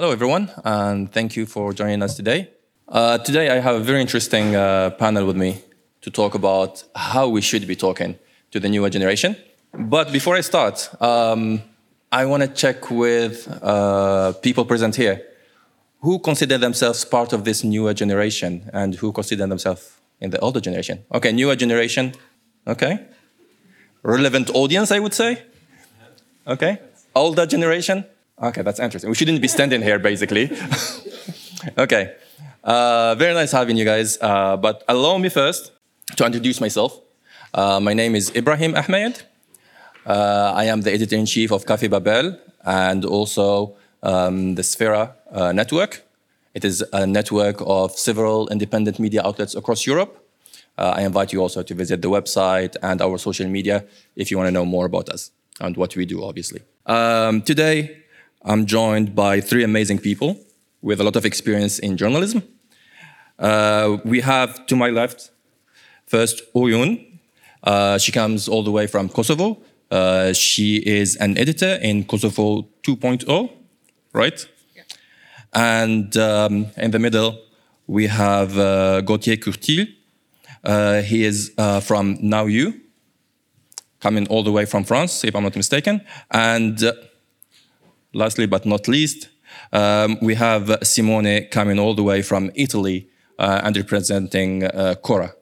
Hello, everyone, and thank you for joining us today. Uh, today, I have a very interesting uh, panel with me to talk about how we should be talking to the newer generation. But before I start, um, I want to check with uh, people present here who consider themselves part of this newer generation and who consider themselves in the older generation. Okay, newer generation. Okay. Relevant audience, I would say. Okay. Older generation. Okay, that's interesting. We shouldn't be standing here, basically. okay. Uh, very nice having you guys. Uh, but allow me first to introduce myself. Uh, my name is Ibrahim Ahmed. Uh, I am the editor in chief of Cafe Babel and also um, the Sphera uh, network. It is a network of several independent media outlets across Europe. Uh, I invite you also to visit the website and our social media if you want to know more about us and what we do, obviously. Um, today, I'm joined by three amazing people with a lot of experience in journalism. Uh, we have to my left, first Oyun. Uh, she comes all the way from Kosovo. Uh, she is an editor in Kosovo 2.0, right? Yeah. And um, in the middle, we have uh, Gauthier Curtil. Uh, he is uh, from NOWU, coming all the way from France, if I'm not mistaken. And lastly but not least, um, we have Simone coming all the way from Italy uh, and representing uh, Chora.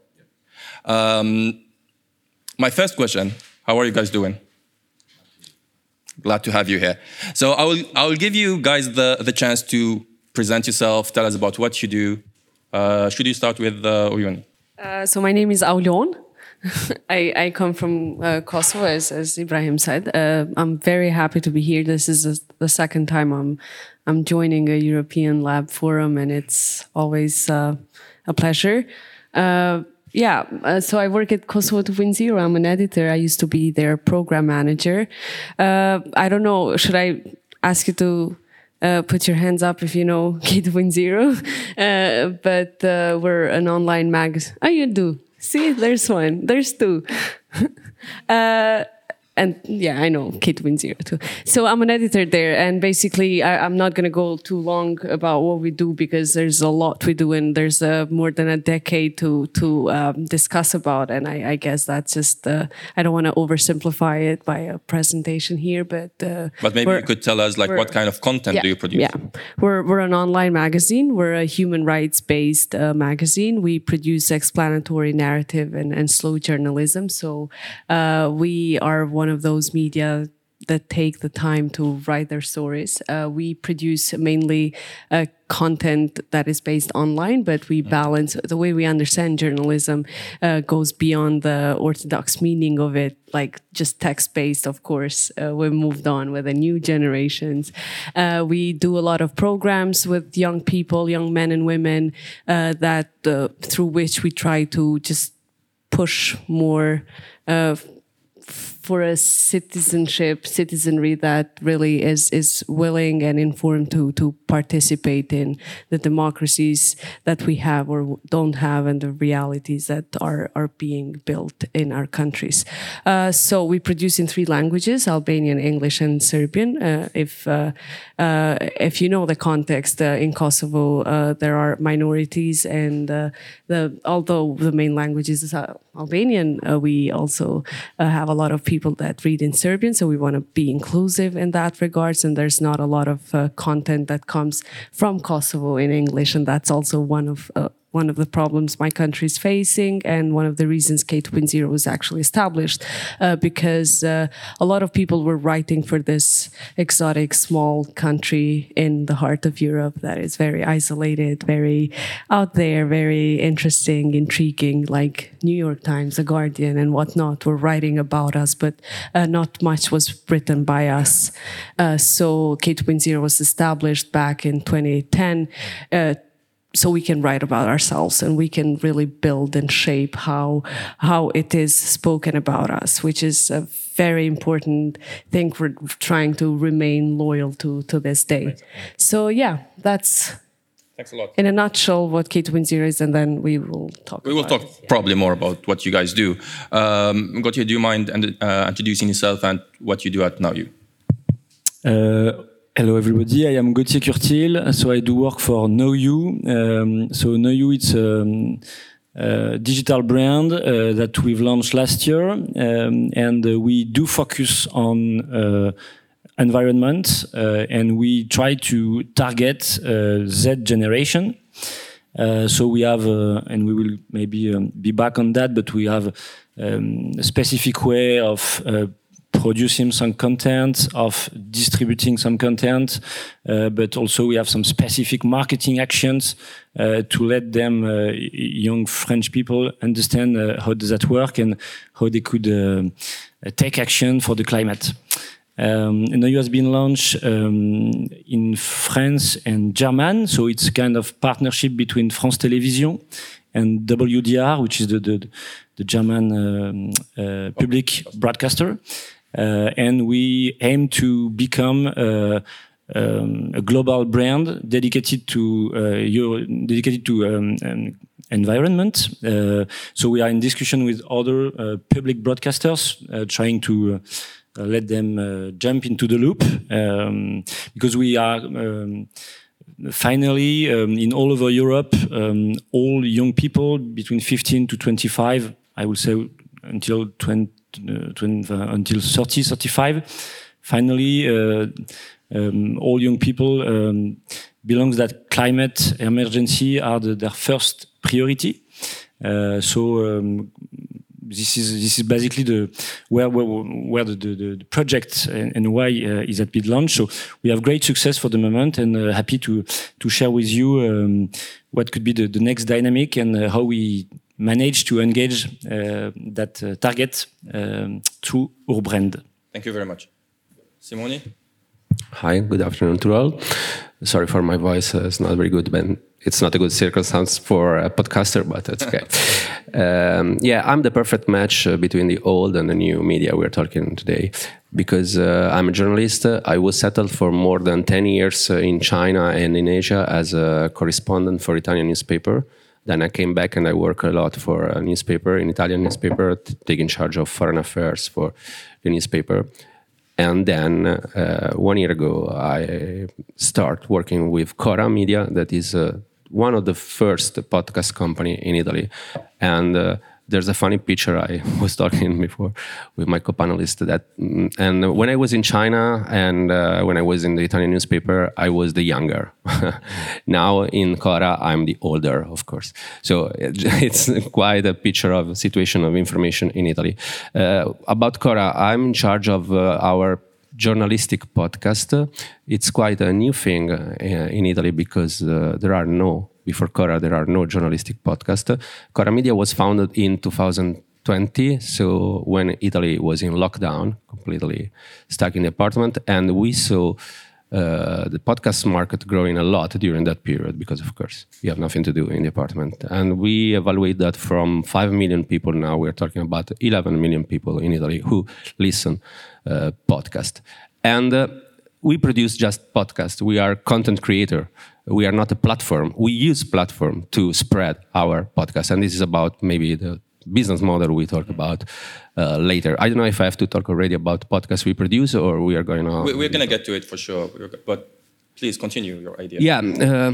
Um, my first question, how are you guys doing? Glad to have you here. So I will, I will give you guys the, the chance to present yourself, tell us about what you do. Uh, should you start with uh, Oyun? Uh, so my name is Aulion. I, I come from uh, Kosovo, as, as Ibrahim said. Uh, I'm very happy to be here. This is a, the second time I'm I'm joining a European Lab Forum, and it's always uh, a pleasure. Uh, yeah, uh, so I work at Kosovo 2.0. I'm an editor. I used to be their program manager. Uh, I don't know. Should I ask you to? Uh, put your hands up if you know K2.0. Uh, but uh, we're an online mag. Oh, you do. See, there's one. There's two. uh, and yeah, I know Kate wins zero too. So I'm an editor there, and basically, I, am not going to go too long about what we do because there's a lot we do, and there's uh, more than a decade to to um, discuss about. And I, I guess that's just uh, I don't want to oversimplify it by a presentation here, but uh, but maybe you could tell us like what kind of content yeah, do you produce? Yeah, we're we're an online magazine. We're a human rights based uh, magazine. We produce explanatory narrative and, and slow journalism. So uh, we are one one of those media that take the time to write their stories. Uh, we produce mainly uh, content that is based online, but we balance the way we understand journalism uh, goes beyond the orthodox meaning of it, like just text based. Of course, uh, we moved on with the new generations. Uh, we do a lot of programs with young people, young men and women, uh, that through which we try to just push more for a citizenship citizenry that really is is willing and informed to to participate in the democracies that we have or don't have and the realities that are are being built in our countries. Uh, so we produce in three languages Albanian English and Serbian. Uh, if uh, uh if you know the context uh, in Kosovo there are minorities and the although the main language is Albanian we also have a lot of people people that read in Serbian. So we want to be inclusive in that regards. And there's not a lot of uh, content that comes from Kosovo in English. And that's also one of uh, one of the problems my country is facing and one of the reasons K2.0 was actually established uh, because uh, a lot of people were writing for this exotic small country in the heart of Europe that is very isolated, very out there, very interesting, intriguing, like New York Times, The Guardian, and whatnot were writing about us, but uh, not much was written by us. Uh, so K2.0 was established back in 2010 so we can write about ourselves and we can really build and shape how how it is spoken about us which is a very important thing for trying to remain loyal to to this day right. so yeah that's Thanks a lot. In a nutshell, what K2.0 is, and then we will talk. We will talk it. probably more about what you guys do. Um, Gauthier, do you mind uh, introducing yourself and what you do at NOWU? Uh, Hello, everybody. I am Gauthier Curtil. So I do work for NOWU. Um, so NOWU, it's a, um, a digital brand uh, that we've launched last year, um, and uh, we do focus on uh, environment, uh, and we try to target uh, Z generation. Uh, so we have, and we will maybe um, be back on that, but we have um, a specific way of producing some content, of distributing some content, uh, but also we have some specific marketing actions uh, to let them, uh, young French people, understand uh, how does that work and how they could uh, take action for the climate. Um, and now has been launched um, in France and German, so it's kind of partnership between France Télévisions and WDR, which is the the, the German um, uh, public broadcaster. Uh, and we aim to become uh, um, a global brand dedicated to uh, dedicated to um, um, environment. so we are in discussion with other public broadcasters, trying to let them jump into the loop um, because we are um, finally, um, in all over Europe, all young people between 15 to 25, I would say until 20, until 30, 35. Finally, uh, um, all young people um, belongs that climate emergency are the, their first priority. Uh, so um, this is this is basically the where where, where the, the, the project and, and why uh, is at been launched. So we have great success for the moment, and uh, happy to to share with you um, what could be the, the next dynamic and uh, how we manage to engage uh, that uh, target um, through our brand. Thank you very much. Simone? Hi, good afternoon to all. Sorry for my voice, uh, it's not very good, but it's not a good circumstance for a podcaster, but it's okay. um, yeah, I'm the perfect match uh, between the old and the new media we're talking today because uh, I'm a journalist. I was settled for more than 10 years uh, in China and in Asia as a correspondent for Italian newspaper. Then I came back and I work a lot for a newspaper, an Italian newspaper, taking charge of foreign affairs for the newspaper. And then uh, one year ago, I start working with Chora Media, that is uh, one of the first podcast company in Italy. And uh, there's a funny picture I was talking before with my co-panelist that, and when I was in China and uh, when I was in the Italian newspaper, I was the younger. now in Chora, I'm the older, of course. So it's quite a picture of situation of information in Italy. Uh, about Chora, I'm in charge of uh, our journalistic podcast. It's quite a new thing uh, in Italy because uh, there are no before Chora, there are no journalistic podcasts. Chora Media was founded in 2020, so when Italy was in lockdown, completely stuck in the apartment, and we saw uh, the podcast market growing a lot during that period because, of course, we have nothing to do in the apartment. And we evaluate that from 5 million people now, we're talking about 11 million people in Italy who listen uh, podcast. And uh, we produce just podcast. We are content creator. We are not a platform. We use platform to spread our podcast, and this is about maybe the business model we talk about uh, later. I don't know if I have to talk already about podcast we produce, or we are going on. We, are going to get to it for sure, but please continue your idea. Yeah, uh,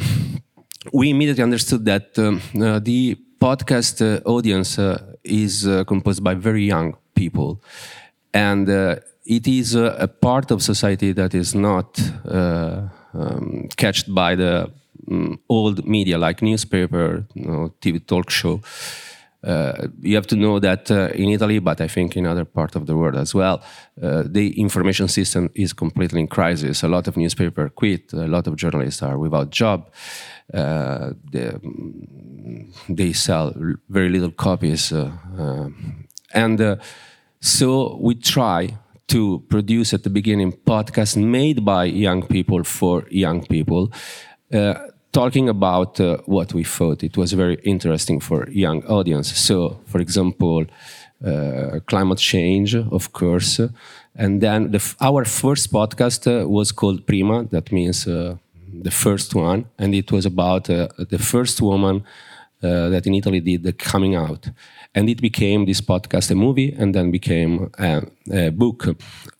we immediately understood that um, uh, the podcast uh, audience uh, is uh, composed by very young people, and it is a, a, part of society that is not uh, um, catched by the um, old media like newspaper, you know, TV talk show. Uh, you have to know that uh, in Italy, but I think in other parts of the world as well, uh, the information system is completely in crisis. A lot of newspaper quit. A lot of journalists are without job. Uh, they, they, sell very little copies, uh, uh, and so we try to produce at the beginning podcasts made by young people for young people, uh, talking about uh, what we thought it was very interesting for young audience. So, for example, uh, climate change, of course, and then the, our first podcast uh, was called Prima. That means uh, the first one, and it was about uh, the first woman that in Italy did the coming out and it became this podcast a movie and then became a, a book.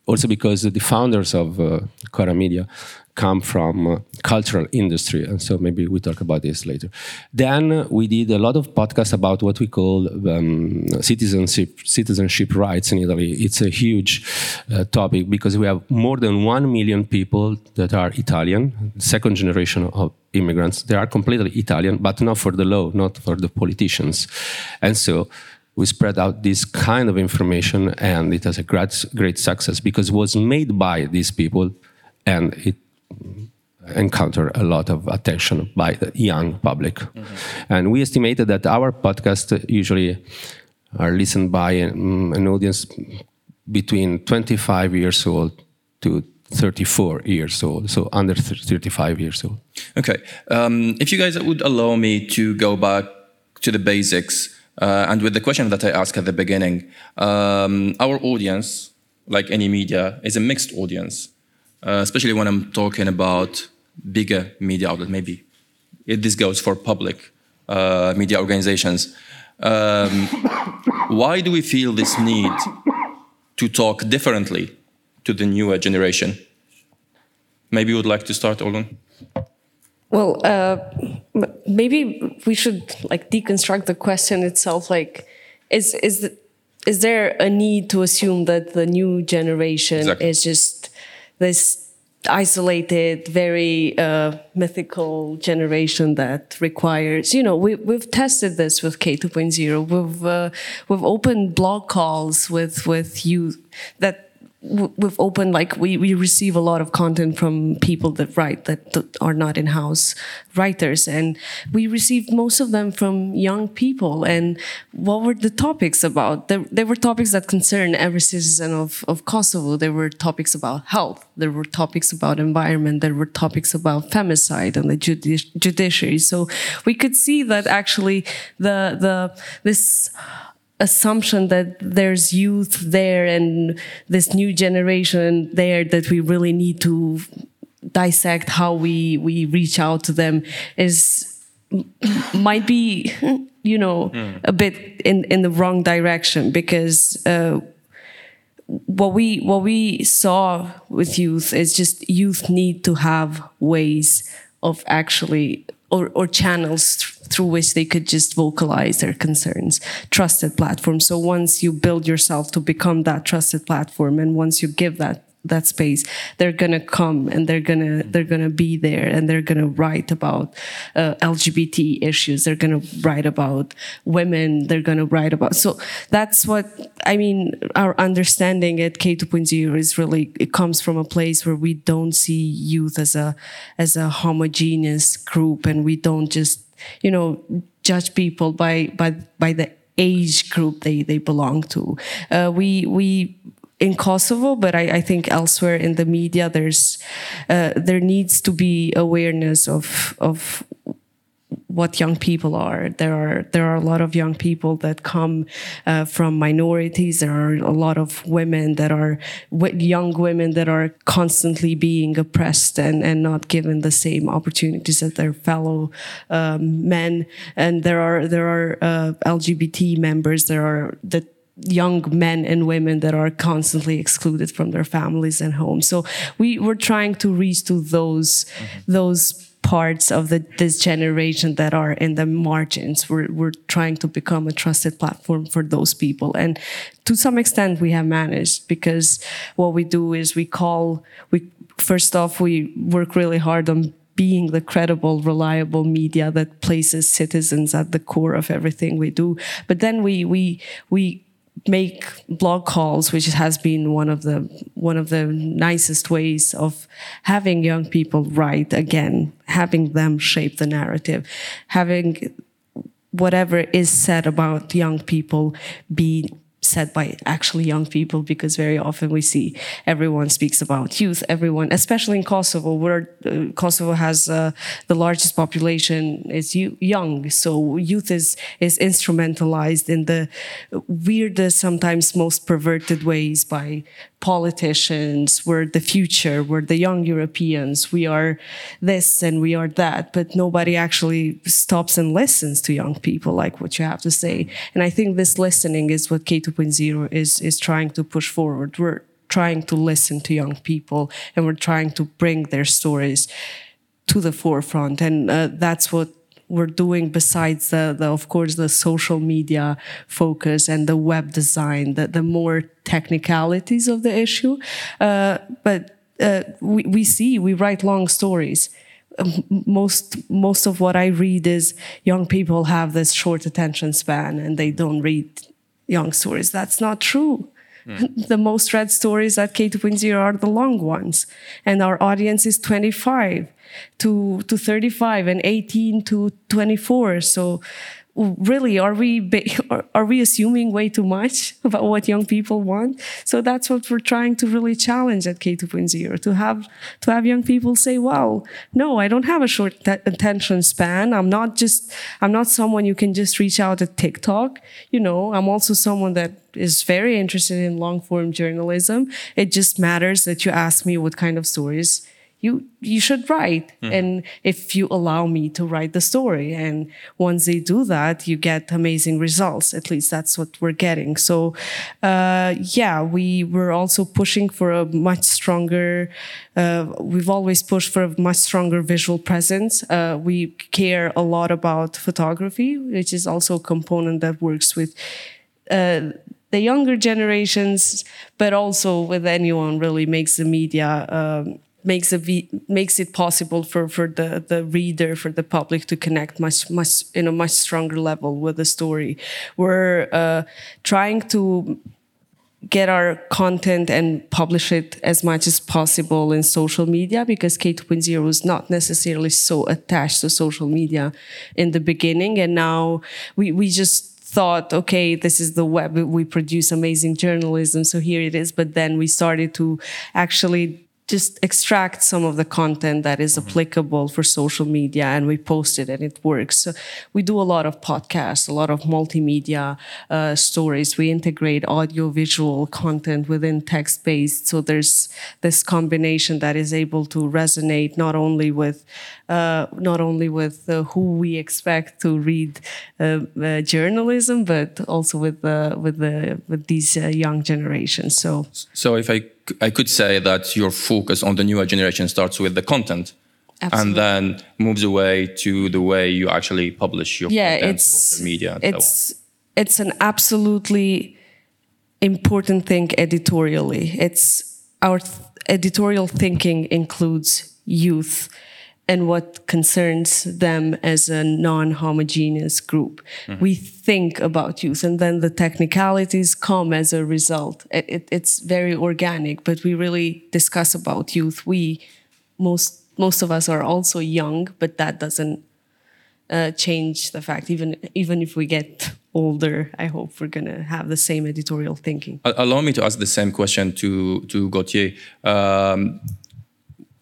Also because the founders of uh, Chora Media come from uh, cultural industry and so maybe we talk about this later. Then we did a lot of podcasts about what we call um, citizenship citizenship rights in italy. It's a huge uh, topic because we have more than 1 million people that are italian second generation of immigrants. They are completely italian but not for the law not for the politicians. And so we spread out this kind of information and it has a great, great success because it was made by these people and it encountered a lot of attention by the young public. Mm-hmm. And we estimated that our podcast usually are listened by um, an audience between 25 years old to 34 years old, so under 35 years old. Okay. Um, if you guys would allow me to go back to the basics, uh, and with the question that I asked at the beginning, um, our audience, like any media, is a mixed audience, uh, especially when I'm talking about bigger media outlets. Maybe it, this goes for public uh, media organizations. Um, why do we feel this need to talk differently to the newer generation? Maybe you would like to start, Olgun. Well, uh, maybe we should like deconstruct the question itself. Like, is is the, is there a need to assume that the new generation exactly. is just this isolated, very uh, mythical generation that requires, you know, we, we've tested this with K 2.0. We've, uh, we've opened blog calls with, with youth that we've opened like we, we receive a lot of content from people that write that are not in-house writers. And we received most of them from young people. And what were the topics about? There, there were topics that concern every citizen of, of kosovo. There were topics about health. There were topics about environment. There were topics about femicide and the judici judiciary. So we could see that actually the the this assumption that there's youth there and this new generation there that we really need to dissect how we we reach out to them is might be you know mm. a bit in in the wrong direction because uh, what we what we saw with youth is just youth need to have ways of actually or, or channels th through which they could just vocalize their concerns. Trusted platform. So once you build yourself to become that trusted platform, and once you give that that space they're gonna come and they're gonna they're gonna be there and they're gonna write about uh, lgbt issues. They're gonna write about women. They're gonna write about so that's what i mean our understanding at k 2.0 is really it comes from a place where we don't see youth as a as a homogeneous group and we don't just you know judge people by by by the age group they they belong to. Uh, we we in Kosovo, but I, I, think elsewhere in the media, there's uh, there needs to be awareness of of what young people are. There are there are a lot of young people that come uh, from minorities. There are a lot of women that are young women that are constantly being oppressed and, and not given the same opportunities as their fellow um, men. And there are there are uh, LGBT members. There are that young men and women that are constantly excluded from their families and homes. So we were trying to reach to those mm-hmm. those parts of the, this generation that are in the margins. We're, we're trying to become a trusted platform for those people. And to some extent, we have managed because what we do is we call, we first off, we work really hard on being the credible, reliable media that places citizens at the core of everything we do. But then we, we, we make blog calls, which has been one of the one of the nicest ways of having young people write again, having them shape the narrative, having whatever is said about young people be said by actually young people because very often we see everyone speaks about youth everyone especially in kosovo where uh, kosovo has uh, the largest population is young. So youth is is instrumentalized in the weirdest sometimes most perverted ways by politicians, we're the future, we're the young Europeans, we are this and we are that, but nobody actually stops and listens to young people like what you have to say. And I think this listening is what K 2.0 is is trying to push forward. We're trying to listen to young people and we're trying to bring their stories to the forefront. And uh, that's what we're doing besides the, the, of course the social media focus and the web design the, the more technicalities of the issue. Uh, but uh, we, we see we write long stories. Um, most most of what i read is young people have this short attention span and they don't read young stories. That's not true Mm. The most read stories at K2.0 are the long ones. And our audience is 25 to, to 35 and 18 to 24. So really are we are we assuming way too much about what young people want? So that's what we're trying to really challenge at k2.0 to have to have young people say wow no i don't have a short attention span. I'm not just i'm not someone you can just reach out at tiktok. You know i'm also someone that is very interested in long form journalism. It just matters that you ask me what kind of stories you you should write. Mm. and if you allow me to write the story and once they do that you get amazing results. At least that's what we're getting. So uh, yeah we were also pushing for a much stronger uh, we've always pushed for a much stronger visual presence. Uh, we care a lot about photography which is also a component that works with uh, the younger generations, but also with anyone really makes the media um, makes makes it possible for for the the reader for the public to connect much much in a much stronger level with the story we're uh, trying to get our content and publish it as much as possible in social media because K2.0 was not necessarily so attached to social media in the beginning and now we we just thought, okay, this is the web. We produce amazing journalism, so here it is. But then we started to actually just extract some of the content that is mm-hmm. applicable for social media and we post it and it works. So we do a lot of podcasts, a lot of multimedia uh, stories. We integrate audio visual content within text based. So there's this combination that is able to resonate not only with uh, not only with uh, who we expect to read uh, uh, journalism, but also with with the with these uh, young generations. So so if I I could say that your focus on the newer generation starts with the content. Absolutely. And then moves away to the way you actually publish your yeah, content, it's, social media. it's it's an absolutely important thing editorially. It's our th editorial thinking includes youth and what concerns them as a non-homogeneous group. Mm-hmm. We think about youth and then the technicalities come as a result. It, it, it's very organic, but we really discuss about youth. We, most, most of us are also young, but that doesn't uh, change the fact, even, even if we get older, I hope we're going to have the same editorial thinking. Allow me to ask the same question to, to Gauthier. Um,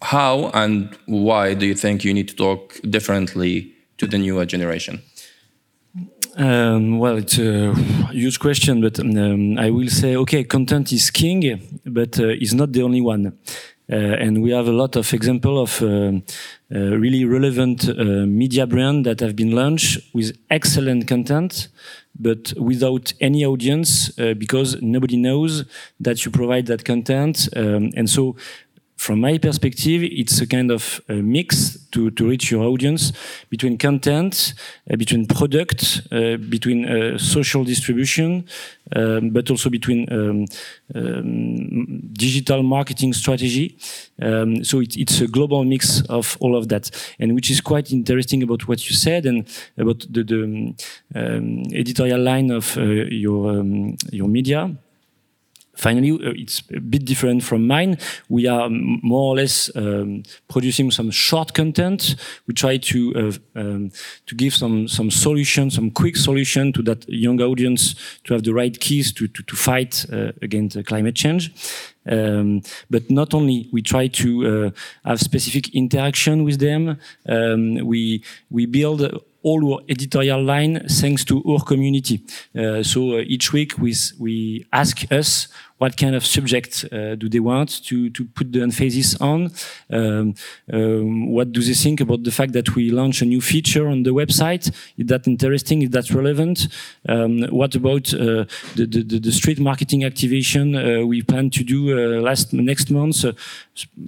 how and why do you think you need to talk differently to the newer generation? Um, well, it's a huge question, but um, I will say, okay, content is king, but uh, it's not the only one. Uh, and we have a lot of example of uh, uh really relevant uh, media brand that have been launched with excellent content, but without any audience uh, because nobody knows that you provide that content. Um, and so from my perspective, it's a kind of a mix to, to reach your audience between content, uh, between product, uh, between uh, social distribution, um, but also between um, um, digital marketing strategy. Um, so it, it's a global mix of all of that, and which is quite interesting about what you said and about the, the um, editorial line of uh, your um, your media finally, uh, it's a bit different from mine. We are more or less um, producing some short content. We try to uh, um, to give some some solution, some quick solution to that young audience to have the right keys to to, to fight uh, against climate change. Um, but not only we try to uh, have specific interaction with them. Um, we we build all our editorial line thanks to our community. Uh, so uh, each week we, we ask us what kind of subject uh, do they want to, to put the emphasis on? Um, um, what do they think about the fact that we launch a new feature on the website? Is that interesting? Is that relevant? Um, what about uh, the, the, the, street marketing activation uh, we plan to do uh, last next month?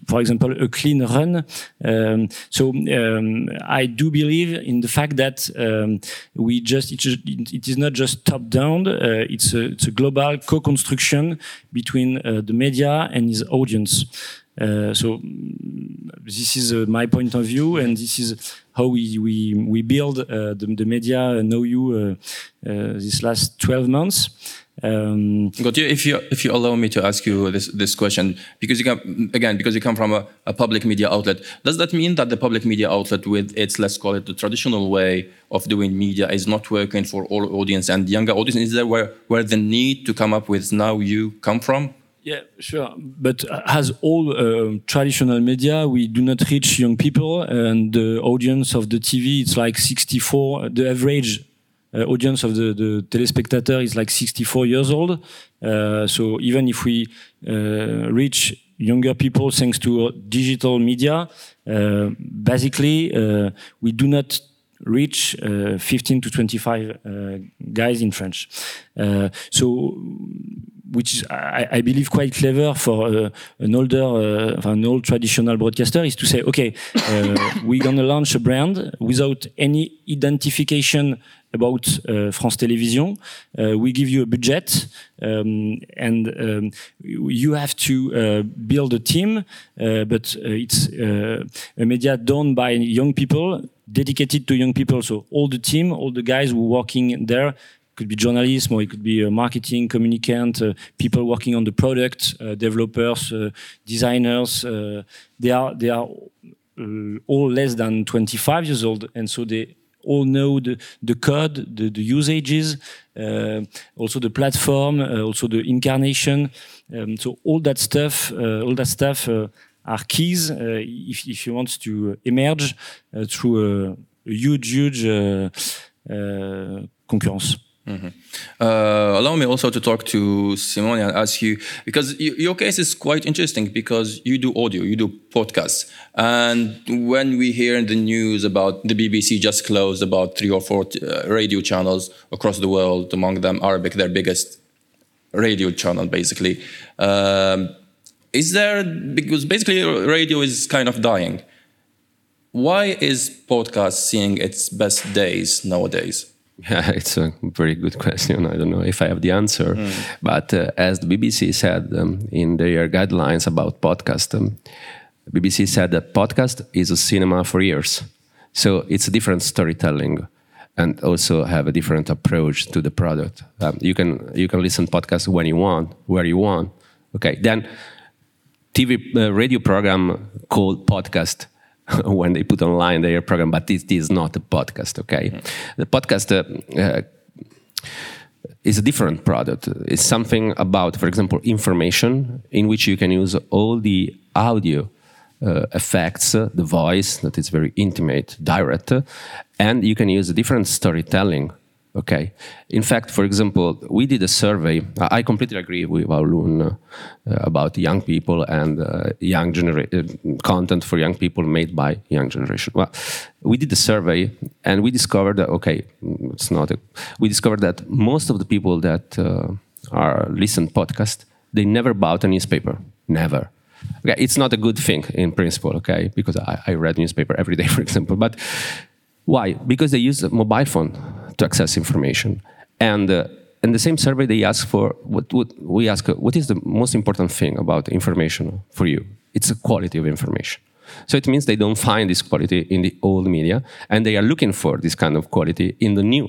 For example, a clean run. Um, so um, I do believe in the fact that um, we just it, it is not just top down. Uh, it's a it's a global co-construction between uh, the media and his audience. Uh, so this is uh, my point of view, and this is how we we we build uh, the, the media NOWU uh, this last 12 months. Um, Gauthier, if you if you allow me to ask you this this question, because you come again because you come from a, a, public media outlet, does that mean that the public media outlet, with its let's call it the traditional way of doing media, is not working for all audience and younger audience? Is there where where the need to come up with NOWU come from? Yeah, sure. But as all uh, traditional media, we do not reach young people, and the audience of the TV it's like 64. The average audience of the, the telespectator is like 64 years old. Uh, so even if we uh, reach younger people thanks to digital media, basically we do not reach uh, 15 to 25 uh, guys in French. Uh, so, which is, I, I, believe, quite clever for an older, an old traditional broadcaster, is to say, okay, we're gonna launch a brand without any identification about uh, France Television. Uh, we give you a budget, um, and um, you have to uh, build a team, but it's a media done by young people, dedicated to young people. So all the team, all the guys who are working there could be journalism or it could be marketing, communicant, uh, people working on the product, uh, developers, designers. they are they are all less than 25 years old, and so they all know the, the code, the, the usages, uh, also the platform, uh, also the incarnation. Um, so all that stuff, uh, all that stuff are keys if, if you want to emerge through a, a, huge, huge concurrence. Mm -hmm. uh, allow me also to talk to Simone and ask you because your case is quite interesting because you do audio, you do podcasts, and when we hear in the news about the BBC just closed about three or four uh, radio channels across the world, among them Arabic, their biggest radio channel, basically. Um, is there because basically radio is kind of dying? Why is podcast seeing its best days nowadays? Yeah, it's a very good question. I don't know if I have the answer. Mm. But uh, as the BBC said um, in their guidelines about podcast, um, BBC said that podcast is a cinema for ears. So it's a different storytelling and also have a different approach to the product. Um, you can you can listen podcast when you want, where you want. Okay, then TV uh, radio program called podcast when they put online their program, but this, this is not a podcast, okay? Mm. The podcast uh, uh, is a different product. It's something about, for example, information in which you can use all the audio uh, effects, the voice that is very intimate, direct, and you can use a different storytelling Okay. In fact, for example, we did a survey. I completely agree with Aulun uh, about young people and uh, young genera- uh, content for young people made by young generation. Well, we did a survey and we discovered that okay, it's not. A, we discovered that most of the people that uh, are listen podcast they never bought a newspaper. Never. Okay, it's not a good thing in principle. Okay, because I, I read newspaper every day, for example, but why? Because they use a mobile phone to access information. And uh, in the same survey, they ask for what, what we ask: uh, what is the most important thing about information for you? It's the quality of information. So it means they don't find this quality in the old media, and they are looking for this kind of quality in the new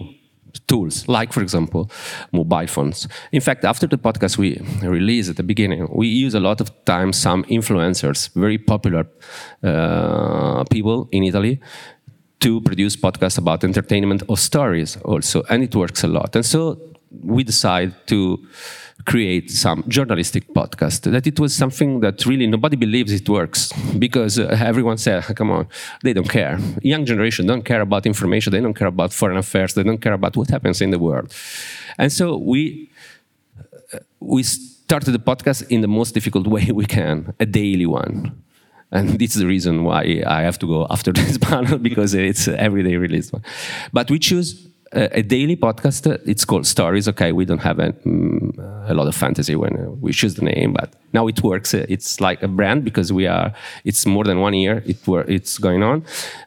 tools, like, for example, mobile phones. In fact, after the podcast we released at the beginning, we use a lot of times some influencers, very popular uh, people in Italy, to produce podcasts about entertainment or stories also, and it works a lot. And so we decide to create some journalistic podcast. That it was something that really nobody believes it works because uh, everyone said, "Come on, they don't care. Young generation don't care about information. They don't care about foreign affairs. They don't care about what happens in the world." And so we uh, we started the podcast in the most difficult way we can, a daily one. And this is the reason why I have to go after this panel because it's everyday release one. But we choose a, daily podcast. It's called Stories. Okay, we don't have a, mm, a lot of fantasy when we choose the name, but now it works. It's like a brand because we are. It's more than one year. It it's going on,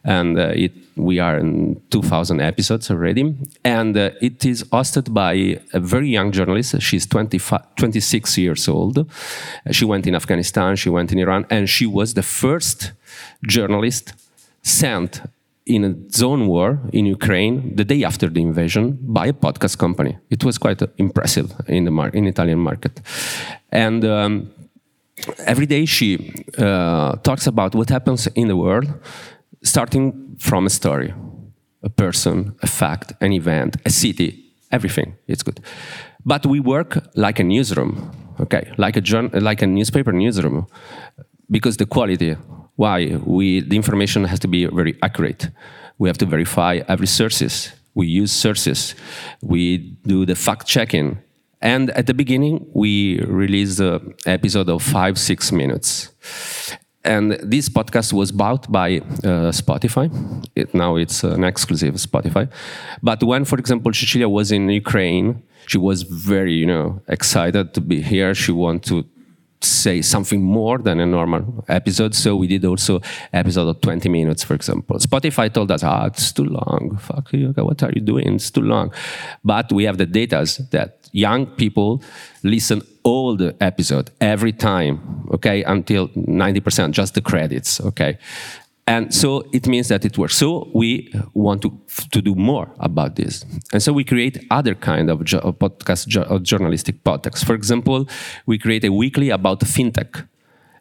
and uh, it we are in 2,000 episodes already, and uh, it is hosted by a very young journalist. She's 26 years old. She went in Afghanistan. She went in Iran, and she was the first journalist sent in a zone war in Ukraine the day after the invasion by a podcast company. It was quite impressive in the mar- in Italian market, and. Um, every day she uh, talks about what happens in the world, starting from a story, a person, a fact, an event, a city, everything. It's good. But we work like a newsroom, okay, like a like a newspaper newsroom, because the quality why? We, the information has to be very accurate. We have to verify every sources. We use sources. We do the fact checking. And at the beginning, we released an episode of five, six minutes. And this podcast was bought by uh, Spotify. It, now it's an exclusive Spotify. But when, for example, Cecilia was in Ukraine, she was very, you know, excited to be here. She wanted to say something more than a normal episode. So we did also episode of 20 minutes, for example. Spotify told us, ah, it's too long. Fuck you. What are you doing? It's too long. But we have the data that young people listen all the episode every time, okay, until 90%, just the credits, okay. And so it means that it works. So we want to, to do more about this. And so we create other kind of podcast, journalistic podcasts. For example, we create a weekly about fintech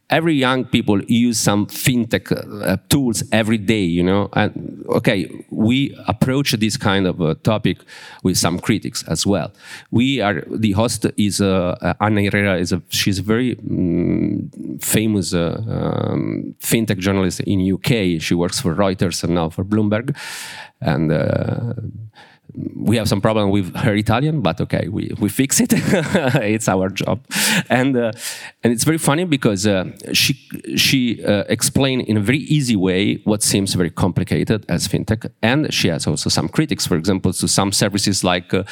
every young people use some fintech uh, tools every day you know? And okay we approach this kind of a topic with some critics as well. We are the host is uh, uh anna irrera is a she's a very um, famous uh, um, fintech journalist in uk she works for reuters and now for bloomberg. And uh, we have some problem with her Italian, but okay, we, we fix it. it's our job, and uh, and it's very funny because uh, she she uh, explained in a very easy way what seems very complicated as fintech, and she has also some critics, for example, to some services like uh,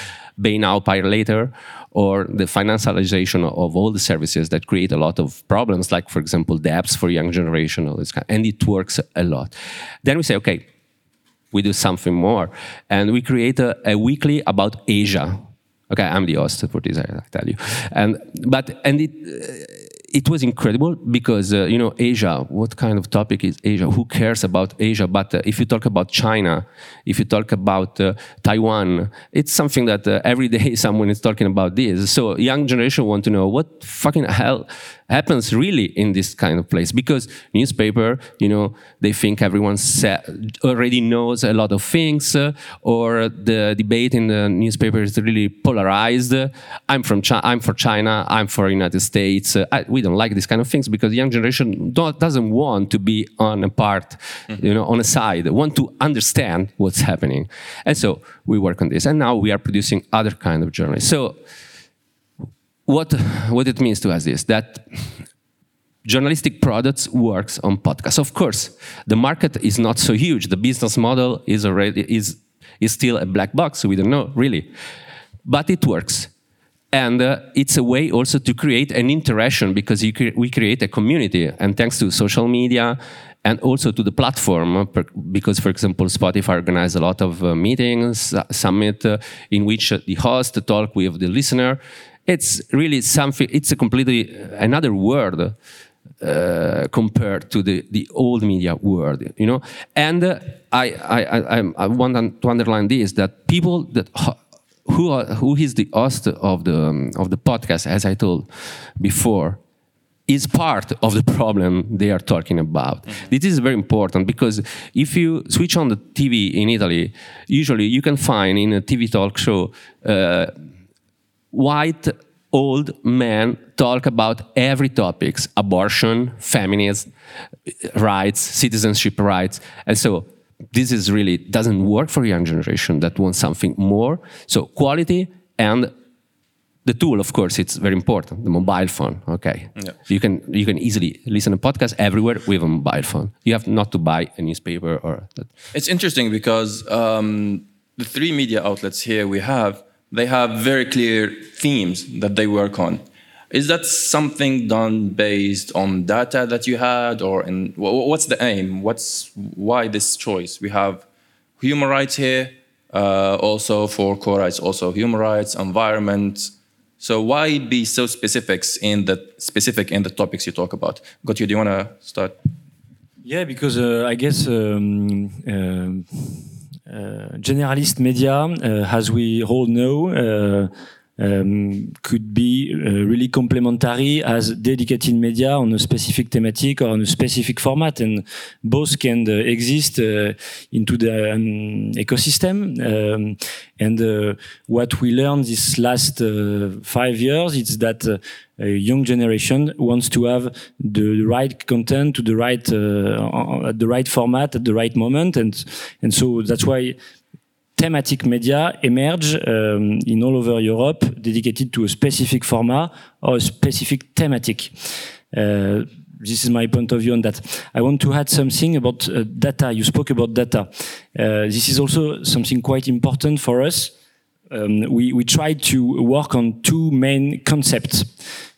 Pay Now, Pay Later, or the financialization of all the services that create a lot of problems, like for example, debts for young generation, all this kind, and it works a lot. Then we say, okay we do something more. And we create a, a weekly about Asia. Okay, I'm the host for this, I tell you. And but and it it was incredible because uh, you know Asia. What kind of topic is Asia? Who cares about Asia? But uh, if you talk about China, if you talk about uh, Taiwan, it's something that uh, every day someone is talking about this. So young generation want to know what fucking hell happens really in this kind of place. Because newspaper you know they think everyone already knows a lot of things uh, or the debate in the newspaper is really polarized. I'm from Chi i'm for china i'm for united states. Uh, I, we don't like these kind of things because the young generation doesn't want to be on a part mm -hmm. you know on a side want to understand what's happening. And so we work on this and now we are producing other kind of journalists. So what what it means to us is that journalistic products works on podcasts. Of course, the market is not so huge. The business model is already is is still a black box. We don't know really, but it works. And uh, it's a way also to create an interaction because cre we create a community. And thanks to social media and also to the platform, because, for example, Spotify organizes a lot of uh, meetings, uh, summit, uh, in which uh, the host talk with the listener it's really something, it's a completely another world uh, compared to the, the old media world, you know. And uh, I, I, I, I, want to underline this that people that who are, who is the host of the um, of the podcast, as I told before, is part of the problem they are talking about. Mm -hmm. This is very important because if you switch on the TV in Italy, usually you can find in a TV talk show. Uh, white old men talk about every topics abortion feminism rights citizenship rights. And so this is really doesn't work for young generation that wants something more. So quality and the tool of course it's very important the mobile phone. Okay. Yeah. you can you can easily listen to podcast everywhere with a mobile phone. You have not to buy a newspaper or that. It's interesting because um, the three media outlets here we have, they have very clear themes that they work on. Is that something done based on data that you had, or in wha- wha- what's the aim? What's why this choice? We have human rights here, uh, also for core rights, also human rights, environment. So why be so specifics in the specific in the topics you talk about? Gauthier, do you want to start? Yeah, because uh, I guess um, um, generalist media, uh, as we all know, uh, um, could be uh, really complementary as dedicated media on a specific thematic or on a specific format, and both can uh, exist uh, into the um, ecosystem. Um, and uh, what we learned this last uh, five years is that uh, a young generation wants to have the right content to the right uh, at the right format at the right moment, and and so that's why thematic media emerge um, in all over Europe, dedicated to a specific format or a specific thematic. Uh, this is my point of view on that. I want to add something about uh, data. You spoke about data. Uh, this is also something quite important for us. Um, we, we try to work on two main concepts.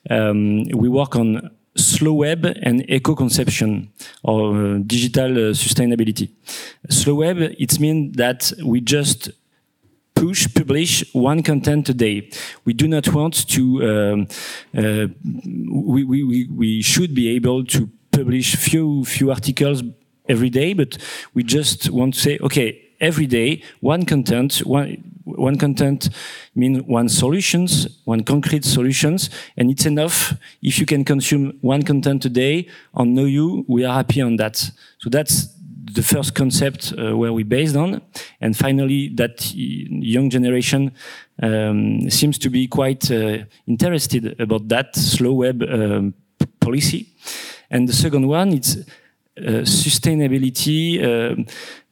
Um, we work on slow web and eco-conception or uh, digital uh, sustainability. Slow web, it means that we just push, publish one content a day. We do not want to, um, uh, we, we, we, we should be able to publish few, few articles every day, but we just want to say, okay, every day, one content, one, one content means one solutions, one concrete solutions, and it's enough if you can consume one content a day on NOWU, we are happy on that. So that's the first concept uh, where we based on. And finally, that young generation um, seems to be quite uh, interested about that slow web um, policy. And the second one, it's uh, sustainability, um,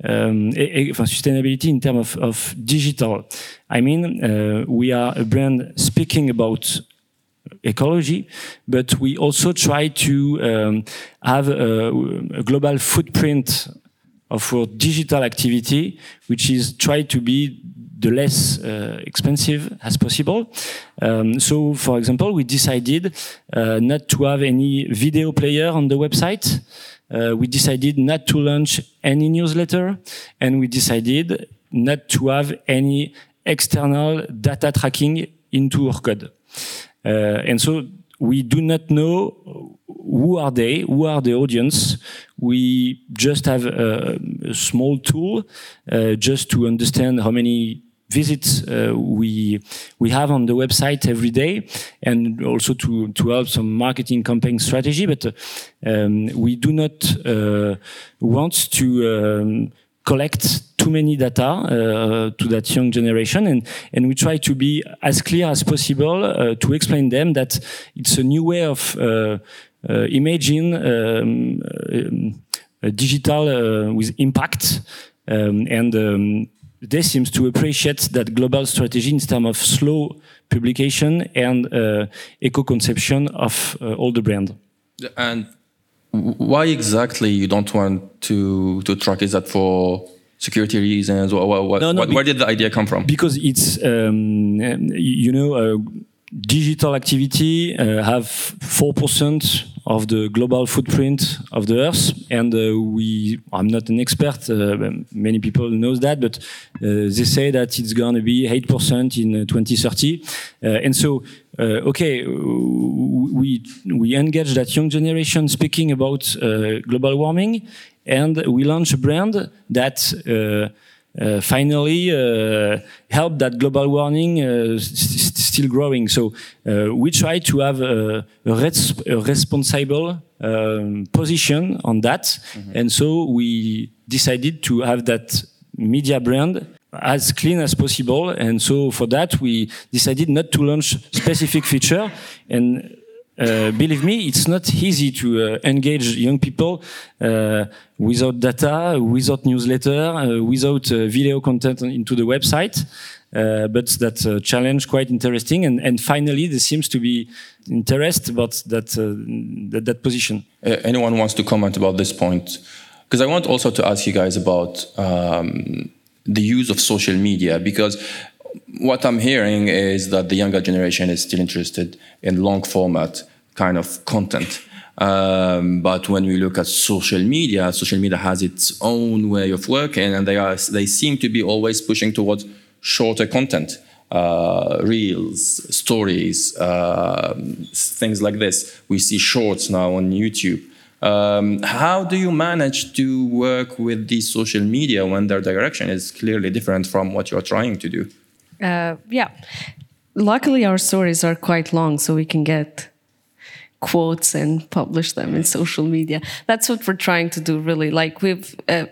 um, e- e- sustainability in terms of, of digital. I mean, uh, we are a brand speaking about ecology, but we also try to um, have a, a global footprint of our digital activity, which is try to be the less uh, expensive as possible. Um, so, for example, we decided uh, not to have any video player on the website. Uh, we decided not to launch any newsletter, and we decided not to have any external data tracking into our code. Uh, and so we do not know who are they, who are the audience. We just have a, a small tool uh, just to understand how many visits uh, we we have on the website every day, and also to to help some marketing campaign strategy. But uh, um, we do not uh, want to. Um, collect too many data uh, to that young generation and, and we try to be as clear as possible uh, to explain them that it's a new way of uh, imaging um, um, digital with impact um, and um, they seems to appreciate that global strategy in terms of slow publication and uh, eco-conception of uh, all the brand. And why exactly you don't want to to track? Is that for security reasons? Or what, what, No, no, what- where did the idea come from? because it's um, you know uh, digital activity uh, have four percent of the global footprint of the earth. And uh, we i'm not an expert uh, many people knows that but uh, they say that it's going to be 8% in uh, 2030 uh, and so uh, okay we we engage that young generation speaking about uh, global warming and we launch a brand that uh, uh, finally uh, help that global warming uh, s- s- still growing. So uh, we try to have a, a, res- a responsible um, position on that, and so we decided to have that media brand as clean as possible. And so for that, we decided not to launch specific feature. And uh, believe me, it's not easy to uh, engage young people uh, without data, without newsletter, uh, without uh, video content into the website. Uh, but that uh, challenge quite interesting, and, and finally there seems to be interest about that that, that, position. anyone wants to comment about this point? Because I want also to ask you guys about um, the use of social media because what I'm hearing is that the younger generation is still interested in long format kind of content. Um, but when we look at social media, social media has its own way of working, and they are they seem to be always pushing towards shorter content, uh, reels, stories, uh, things like this. We see shorts now on YouTube. Um, how do you manage to work with these social media when their direction is clearly different from what you're trying to do? Uh, yeah. Luckily, our stories are quite long, so we can get quotes and publish them in social media. That's what we're trying to do, really. Like we've uh,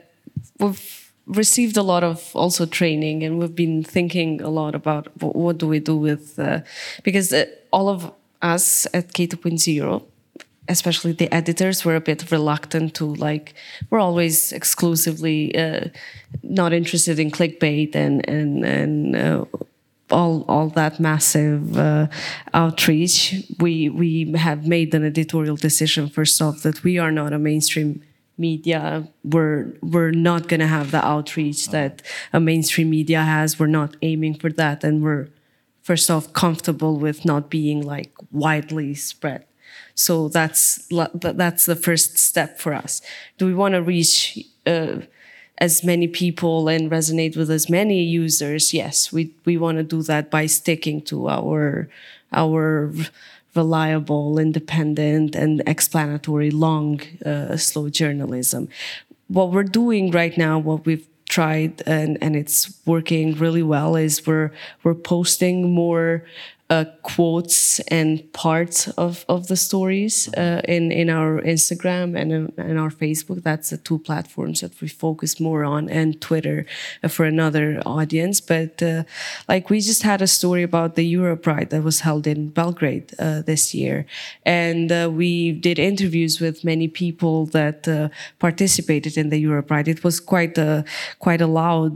we've received a lot of also training, and we've been thinking a lot about what, what do we do with uh, because uh, all of us at K 2.0 especially the editors were a bit reluctant to like we're always exclusively uh, not interested in clickbait and and and uh, all all that massive uh, outreach. We we have made an editorial decision first off that we are not a mainstream media. We're we're not going to have the outreach that a mainstream media has. We're not aiming for that. And we're first off comfortable with not being like widely spread so that's that's the first step for us. Do we want to reach uh, as many people and resonate with as many users? Yes, we we want to do that by sticking to our our reliable, independent, and explanatory long, uh, slow journalism. What we're doing right now, what we've tried and, and it's working really well is we're we're posting more uh, quotes and parts of, of the stories uh, in, in our Instagram and in, in, our Facebook. That's the two platforms that we focus more on, and Twitter uh, for another audience. But uh, like we just had a story about the Europride that was held in Belgrade uh, this year, and uh, we did interviews with many people that participated in the Europride. It was quite a quite a loud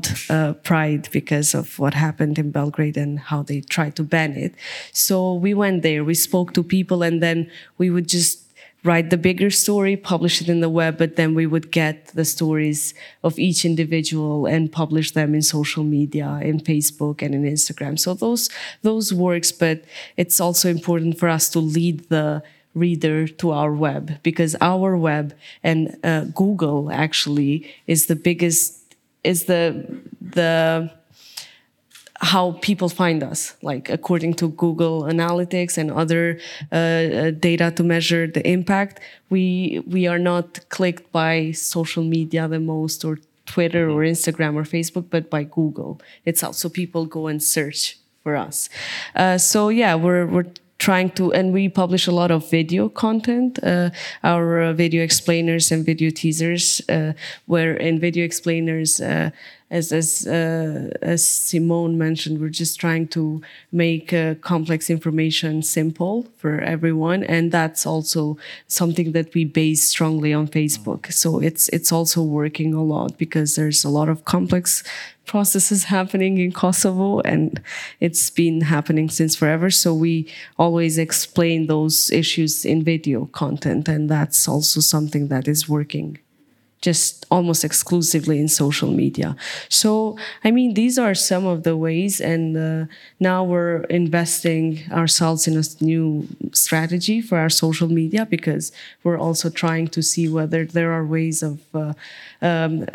pride because of what happened in Belgrade and how they tried to ban it. So we went there, we spoke to people, and then we would just write the bigger story, publish it in the web, but then we would get the stories of each individual and publish them in social media, in Facebook and in Instagram. So those those works, but it's also important for us to lead the reader to our web because our web and uh, Google actually is the biggest is the the how people find us, like according to Google Analytics and other uh, uh, data to measure the impact, we we are not clicked by social media the most or Twitter or Instagram or Facebook, but by Google itself. So people go and search for us. Uh, so yeah, we're we're trying to and we publish a lot of video content uh, our uh, video explainers and video teasers uh, where in video explainers uh, as as uh, as Simone mentioned, we're just trying to make uh, complex information simple for everyone, and that's also something that we base strongly on Facebook. So it's it's also working a lot because there's a lot of complex processes happening in Kosovo, and it's been happening since forever. So we always explain those issues in video content, and that's also something that is working just almost exclusively in social media. So, I mean, these are some of the ways, and uh, now we're investing ourselves in a new strategy for our social media because we're also trying to see whether there are ways of uh, um,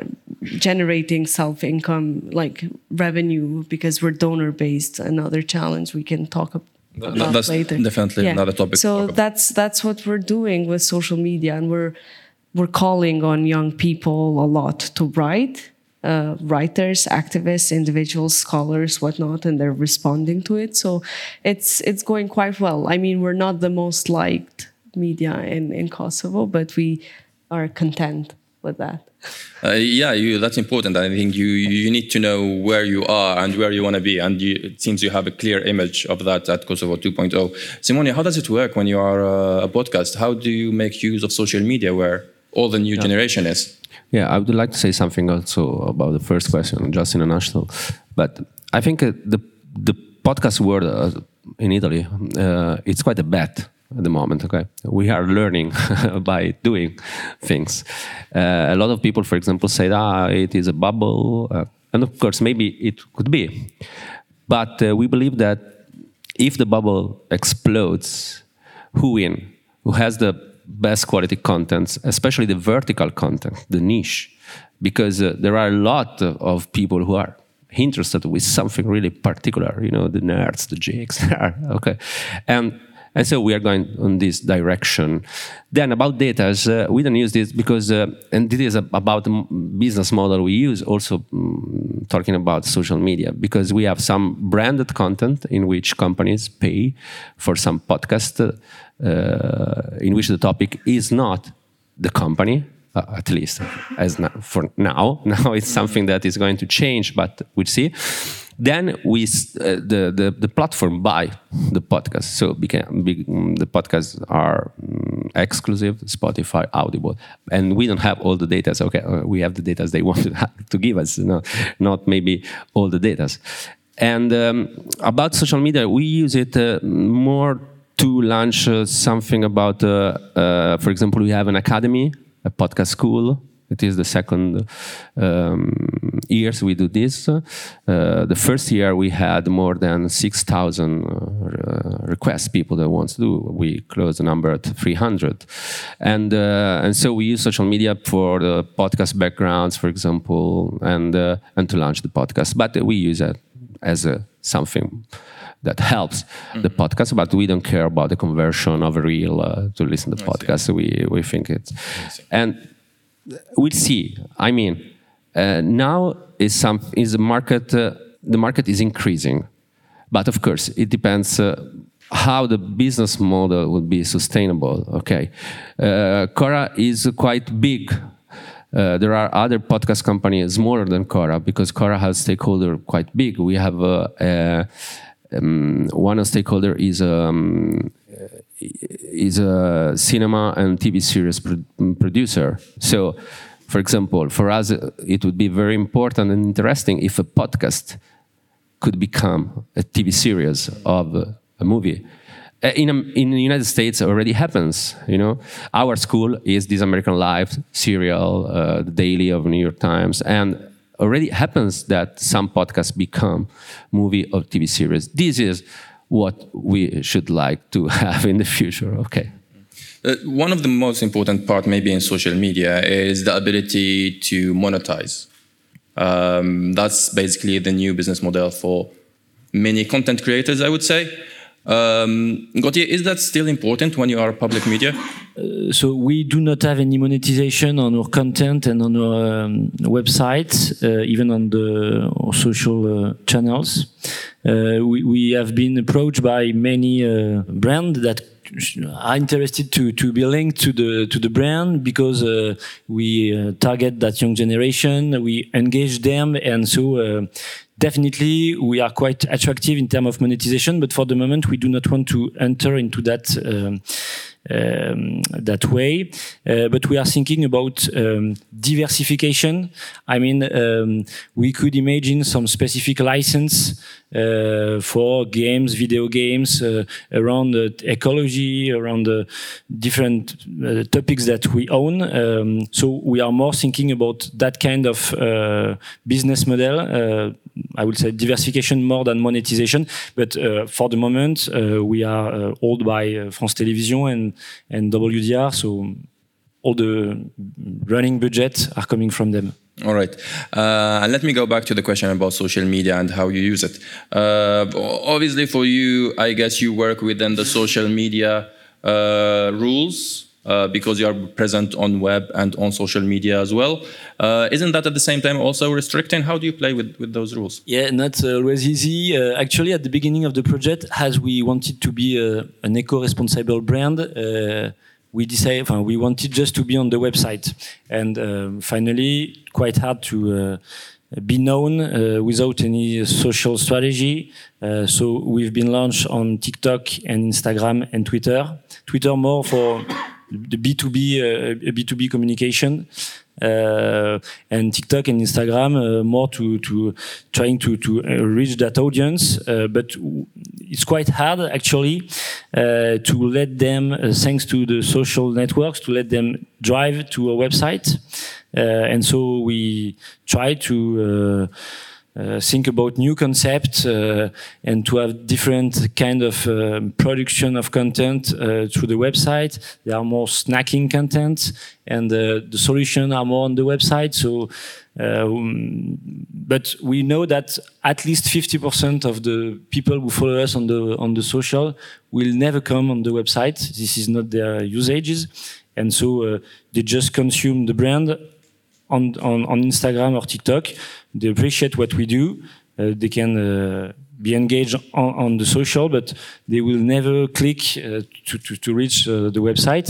generating self income, like revenue, because we're donor based. Another challenge we can talk about. That's later. definitely yeah. another topic. So that's that's what we're doing with social media, and we're we're calling on young people a lot to write uh, writers, activists, individuals, scholars, whatnot, and they're responding to it. So it's it's going quite well. I mean, we're not the most liked media in, in Kosovo, but we are content with that. Uh, yeah, you, that's important. I think you you need to know where you are and where you want to be, and you, it seems you have a clear image of that at Kosovo 2.0. Simone, how does it work when you are uh, a podcast? How do you make use of social media where all the new yeah. generation is? Yeah, I would like to say something also about the first question, just in a nutshell. But I think uh, the the podcast world uh, in Italy, uh, it's quite a bet at the moment. Okay, we are learning by doing things. Uh, a lot of people, for example, say, "Ah, it is a bubble," uh, and of course, maybe it could be. But uh, we believe that if the bubble explodes, who win? Who has the best quality contents, especially the vertical content, the niche? Because uh, there are a lot of people who are interested with something really particular, you know, the nerds, the jakes, okay, and and so we are going on this direction. Then about data, uh, we don't use this because, uh, and this is about the business model we use also um, talking about social media because we have some branded content in which companies pay for some podcast uh, in which the topic is not the company, uh, at least as for now. Now it's something that is going to change, but we'll see. Then we uh, the, the the platform buy the podcast, so became, be, the podcasts are um, exclusive, Spotify, Audible, and we don't have all the data. So okay, uh, we have the data they want to, give us, know, not maybe all the data. And um, about social media, we use it uh, more to launch uh, something about, uh, uh, for example, we have an academy, a podcast school it is the second um, years we do this. Uh, the first year we had more than 6,000 uh, requests, people that want to do. We closed the number at 300. And, and so we use social media for the podcast backgrounds, for example, and, and to launch the podcast. But we use it as a, something that helps mm-hmm. the podcast, but we don't care about the conversion of a reel uh, to listen to the podcast. We we think it's and we'll see. I mean, uh, now is some is the market uh, the market is increasing, but of course it depends. Uh, how the business model would be sustainable. Okay, uh, Chora is quite big uh, there are other podcast companies smaller than Chora because Chora has stakeholder quite big. We have uh, uh, um, one stakeholder is um, is a cinema and TV series pro producer. So, for example, for us, it would be very important and interesting if a podcast could become a TV series of a movie. Uh, in, in the United States, already happens. You know, our school is This American Life serial, uh, the Daily of New York Times, and already happens that some podcasts become movie or TV series. This is what we should like to have in the future. Okay. Uh, one of the most important part, maybe in social media, is the ability to monetize. Um, that's basically the new business model for many content creators, I would say. Um, Gauthier, is that still important when you are public media? Uh, so we do not have any monetization on our content and on our um, website, uh, even on the social uh, channels. Uh, we, we have been approached by many uh, brands that are interested to to be linked to the to the brand because uh, we target that young generation, we engage them, and so definitely we are quite attractive in terms of monetization. But for the moment, we do not want to enter into that. Um, um, that way. Uh, but we are thinking about um, diversification. I mean, um, we could imagine some specific license uh, for games, video games, uh, around ecology, around the different uh, topics that we own. Um, so we are more thinking about that kind of uh, business model. Uh, I would say diversification more than monetization. But for the moment, we are owned by France Télévisions and and WDR. So all the running budgets are coming from them. All right. Uh, and let me go back to the question about social media and how you use it. Uh, obviously, for you, I guess you work within the social media uh, rules uh, because you are present on web and on social media as well. Uh, isn't that at the same time also restricting? How do you play with, with those rules? Yeah, not always easy. Uh, actually, at the beginning of the project, as we wanted to be an eco-responsible brand, we decided we wanted just to be on the website, and um, finally, quite hard to. Uh, be known uh, without any social strategy. Uh, so we've been launched on TikTok and Instagram and Twitter. Twitter more for the B2B, uh, B2B communication. Uh, and TikTok and Instagram uh, more to to trying to to uh, reach that audience, but it's quite hard actually to let them, thanks to the social networks, to let them drive to a website, and so we try to. Uh, think about new concepts uh, and to have different kind of uh, production of content uh, through the website. There are more snacking content, and uh, the solution are more on the website. So, um, but we know that at least 50% of the people who follow us on the on the social will never come on the website. This is not their usages, and so they just consume the brand on, on, on Instagram or TikTok. They appreciate what we do. Uh, they can uh, be engaged on, on, the social, but they will never click uh, to, to, to, reach uh, the website.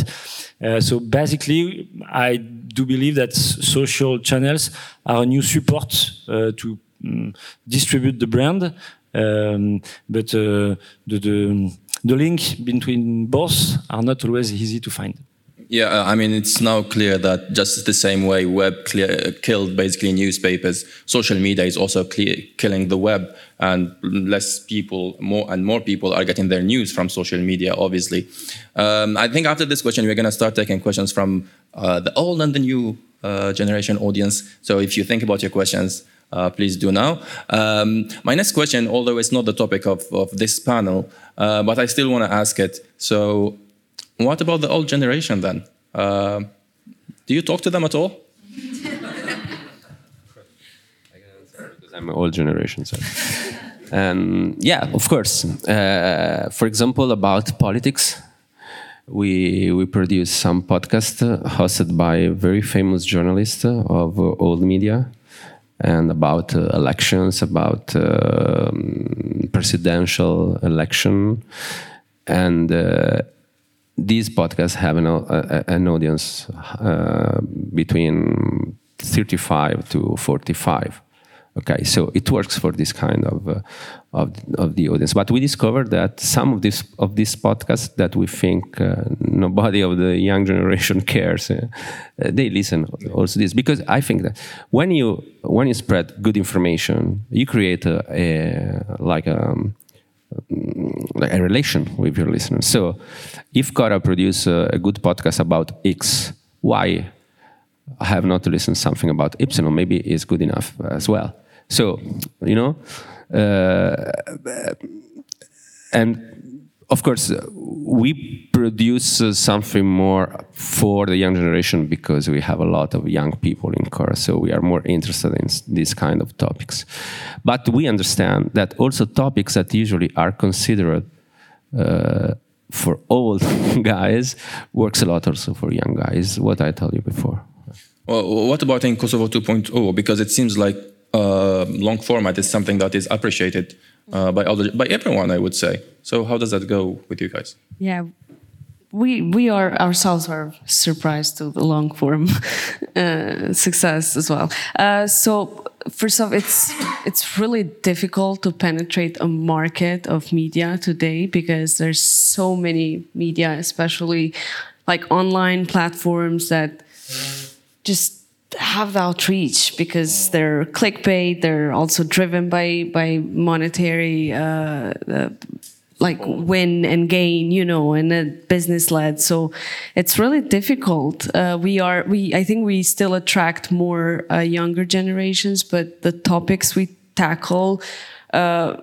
Uh, so basically, I do believe that social channels are a new support uh, to um, distribute the brand. Um, but the, the, the link between both are not always easy to find. Yeah, uh, I mean, it's now clear that just the same way web clear, killed basically newspapers, social media is also clear, killing the web, and less people, more and more people are getting their news from social media, obviously. Um, I think after this question, we're going to start taking questions from uh, the old and the new uh, generation audience. So if you think about your questions, uh, please do now. Um, my next question, although it's not the topic of, of this panel, uh, but I still want to ask it. So what about the old generation then? Uh, do you talk to them at all? I can answer because I'm an old generation, so. Um, yeah, of course. Uh, for example, about politics, we we produce some podcast hosted by a very famous journalist of uh, old media, and about uh, elections, about uh, presidential election, and uh, these podcasts have an, uh, an audience uh, between 35 to 45 okay so it works for this kind of, uh, of, of the audience. But we discovered that some of this of these podcasts that we think uh, nobody of the young generation cares uh, they listen also this. Because i think that when you when you spread good information you create a, a like a um, a relation with your listeners. So, if Chora produce a, a good podcast about X, why I have not to listen something about Y? Maybe is good enough as well. So, you know, uh, and of course, uh, we produce uh, something more for the young generation because we have a lot of young people in Chora, so we are more interested in these kind of topics. But we understand that also topics that usually are considered uh, for old guys works a lot also for young guys. What I told you before. Well, what about in Kosovo 2.0? Because it seems like uh, long format is something that is appreciated uh, by other, by everyone, I would say. So how does that go with you guys? Yeah, we we are ourselves are surprised to the long form uh, success as well. Uh, so first off, it's it's really difficult to penetrate a market of media today because there's so many media, especially like online platforms that just have outreach because they're clickbait. They're also driven by by monetary. Uh, uh, like win and gain, you know, and business led. So it's really difficult. Uh, we are, we, I think we still attract more uh, younger generations, but the topics we tackle uh,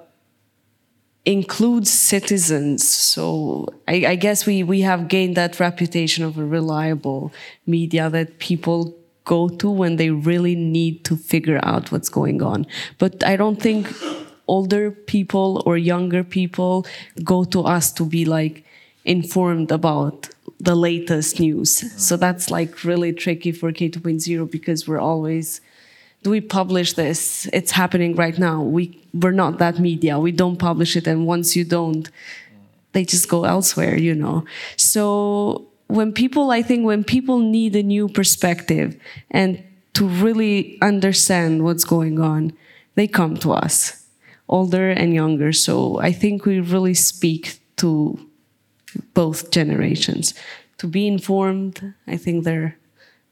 includes citizens. So I, I, guess we, we have gained that reputation of a reliable media that people go to when they really need to figure out what's going on. But I don't think older people or younger people go to us to be like informed about the latest news. So that's like really tricky for K2.0 because we're always do we publish this? It's happening right now. We we're not that media. We don't publish it and once you don't they just go elsewhere, you know. So when people, I think, when people need a new perspective and to really understand what's going on, they come to us, older and younger. So I think we really speak to both generations. To be informed, I think they're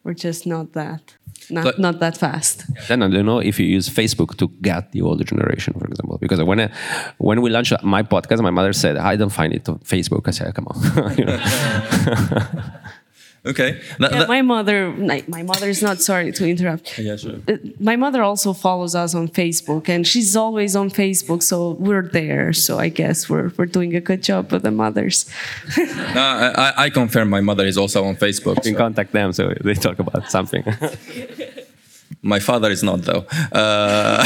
we're just not that not, but, not that fast. Then I don't know if you use Facebook to get the older generation, for example. Because when I, when we launched my podcast, my mother said, "I don't find it on Facebook." I said, "Come on." Okay. That, yeah, that, my mother, my mother is not sorry to interrupt. Yeah, sure. Uh, my mother also follows us on Facebook, and she's always on Facebook, so we're there. So I guess we're we're doing a good job with the mothers. no, I, I confirm my mother is also on Facebook. You can so. contact them, so they talk about something. my father is not, though. Uh,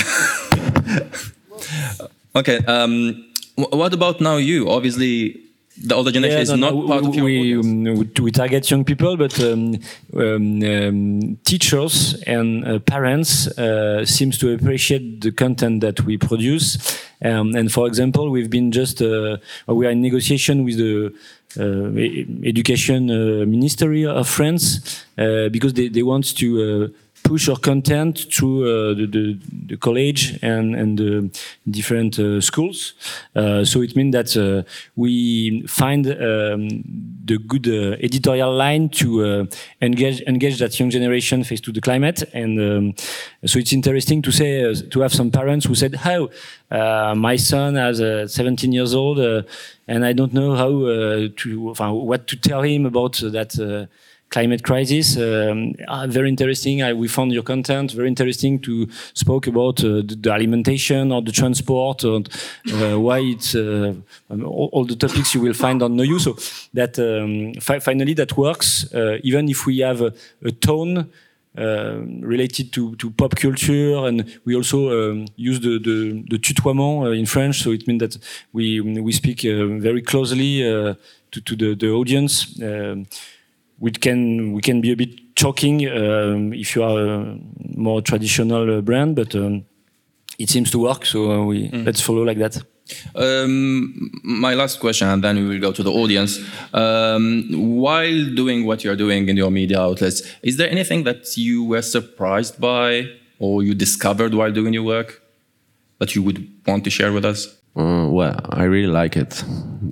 okay. Um, what about now? You obviously the older generation yeah, is no, not no, part we, of your we, um, we target young people, but um, um, um teachers and uh, parents uh, seems to appreciate the content that we produce. Um, and for example, we've been just uh, we are in negotiation with the uh, education uh, ministry of France uh, because they, they want to push our content through uh, the, the, the, college and, and the different uh, schools. Uh, so it means that uh, we find um, the good uh, editorial line to uh, engage engage that young generation face to the climate. And um, so it's interesting to say to have some parents who said, "How oh, my son has 17 years old, and I don't know how to what to tell him about that." Climate crisis. Um, uh, very interesting. I, we found your content very interesting to spoke about uh, the, the, alimentation or the transport and uh, why it's uh, um, all, all, the topics you will find on NOWU. So that um, fi finally that works, uh, even if we have a, a tone. Uh, related to, to pop culture, and we also um, use the, the, the tutoiement in French, so it means that we we speak very closely to, to the, the audience. We can we can be a bit shocking um, if you are a more traditional uh, brand, but um, it seems to work. So uh, we mm. let's follow like that. Um, my last question, and then we will go to the audience. Um, while doing what you're doing in your media outlets, is there anything that you were surprised by or you discovered while doing your work that you would want to share with us? Uh, well, I really like it.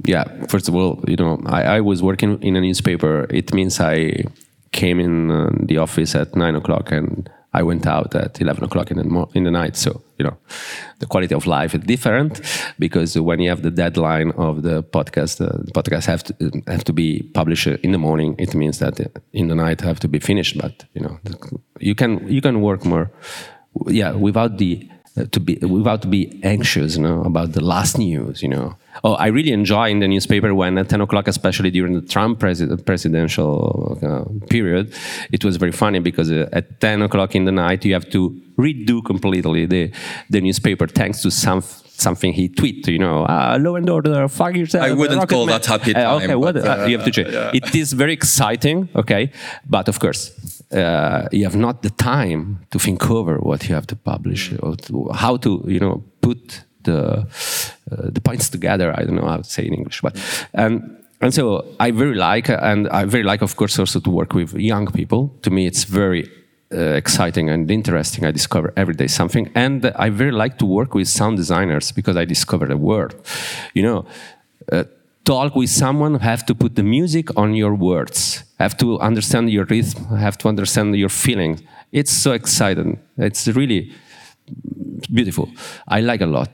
Yeah, first of all, you know, I, I was working in a newspaper. It means I came in uh, the office at nine o'clock and I went out at 11 o'clock in the, in the night. So, you know, the quality of life is different because when you have the deadline of the podcast, uh, the podcast have to, have to be published in the morning. It means that in the night have to be finished. But, you know, you can, you can work more, yeah, without the uh, to be without to be anxious, you know, about the last news, you know. Oh, I really enjoy in the newspaper when at 10 o'clock, especially during the Trump president, presidential uh, period, it was very funny because uh, at 10 o'clock in the night, you have to redo completely the, the newspaper thanks to some something he tweeted, you know, ah, law and order, fuck yourself. I wouldn't call man. that happy time. Uh, okay, what, uh, you have to change. Yeah. It is very exciting, okay, but of course, uh, you have not the time to think over what you have to publish or to, how to you know put the uh, the points together. I don't know how to say in English, but and and so I very like and I very like, of course, also to work with young people. To me, it's very uh, exciting and interesting. I discover every day something, and I very like to work with sound designers because I discover a world. You know, uh, talk with someone, have to put the music on your words, have to understand your rhythm, have to understand your feelings. It's so exciting. It's really beautiful. I like a lot.